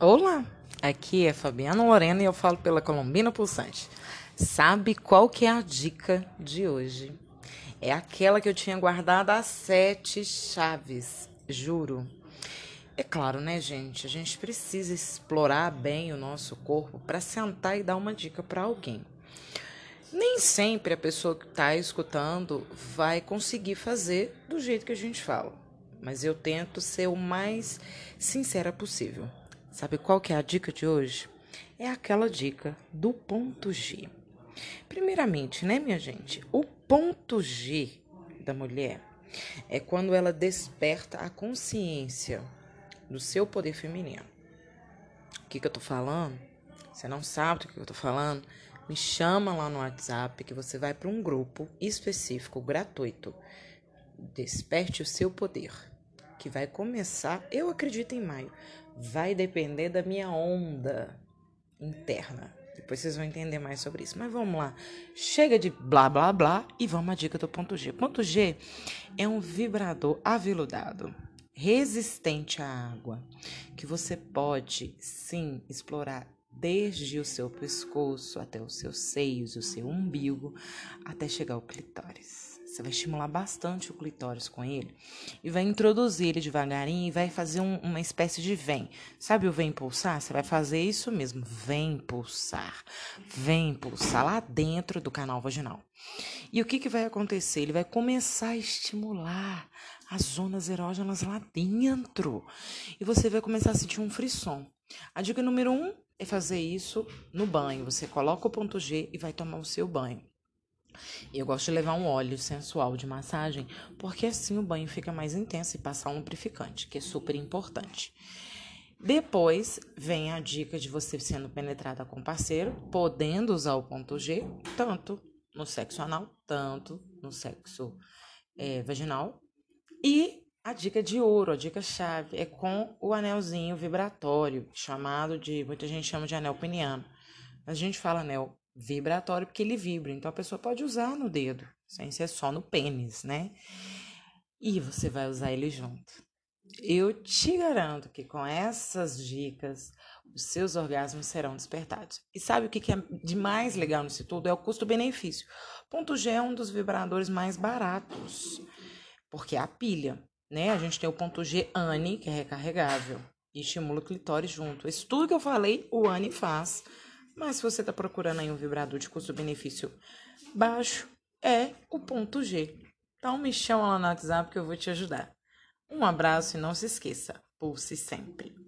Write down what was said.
Olá, aqui é Fabiana Lorena e eu falo pela Colombina Pulsante. Sabe qual que é a dica de hoje? É aquela que eu tinha guardado as sete chaves, juro. É claro, né, gente? A gente precisa explorar bem o nosso corpo para sentar e dar uma dica para alguém. Nem sempre a pessoa que está escutando vai conseguir fazer do jeito que a gente fala, mas eu tento ser o mais sincera possível. Sabe qual que é a dica de hoje? É aquela dica do ponto G. Primeiramente, né, minha gente? O ponto G da mulher é quando ela desperta a consciência do seu poder feminino. O que, que eu tô falando? Você não sabe do que eu tô falando? Me chama lá no WhatsApp que você vai para um grupo específico, gratuito. Desperte o seu poder que vai começar, eu acredito em maio. Vai depender da minha onda interna. Depois vocês vão entender mais sobre isso. Mas vamos lá. Chega de blá blá blá e vamos à dica do ponto G. Ponto G é um vibrador aveludado, resistente à água, que você pode sim explorar desde o seu pescoço até os seus seios, o seu umbigo, até chegar ao clitóris. Você vai estimular bastante o clitóris com ele e vai introduzir ele devagarinho e vai fazer um, uma espécie de vem. Sabe o vem pulsar? Você vai fazer isso mesmo, vem pulsar. Vem pulsar lá dentro do canal vaginal. E o que, que vai acontecer? Ele vai começar a estimular as zonas erógenas lá dentro. E você vai começar a sentir um frisson. A dica número um é fazer isso no banho. Você coloca o ponto G e vai tomar o seu banho. Eu gosto de levar um óleo sensual de massagem, porque assim o banho fica mais intenso e passar um lubrificante, que é super importante. Depois vem a dica de você sendo penetrada com parceiro, podendo usar o ponto G, tanto no sexo anal, tanto no sexo é, vaginal. E a dica de ouro, a dica chave, é com o anelzinho vibratório, chamado de, muita gente chama de anel peniano. A gente fala anel vibratório porque ele vibra. Então a pessoa pode usar no dedo, sem ser só no pênis, né? E você vai usar ele junto. Eu te garanto que com essas dicas os seus orgasmos serão despertados. E sabe o que é de mais legal nisso tudo? É o custo-benefício. Ponto G é um dos vibradores mais baratos, porque é a pilha, né? A gente tem o ponto G ANI, que é recarregável, e estimula o clitóris junto. Isso tudo que eu falei, o ANI faz mas se você está procurando aí um vibrador de custo-benefício baixo, é o ponto G. Então me chama lá no WhatsApp que eu vou te ajudar. Um abraço e não se esqueça, pulse sempre.